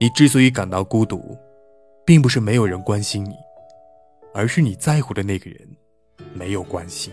你之所以感到孤独并不是没有人关心你而是你在乎的那个人没有关心。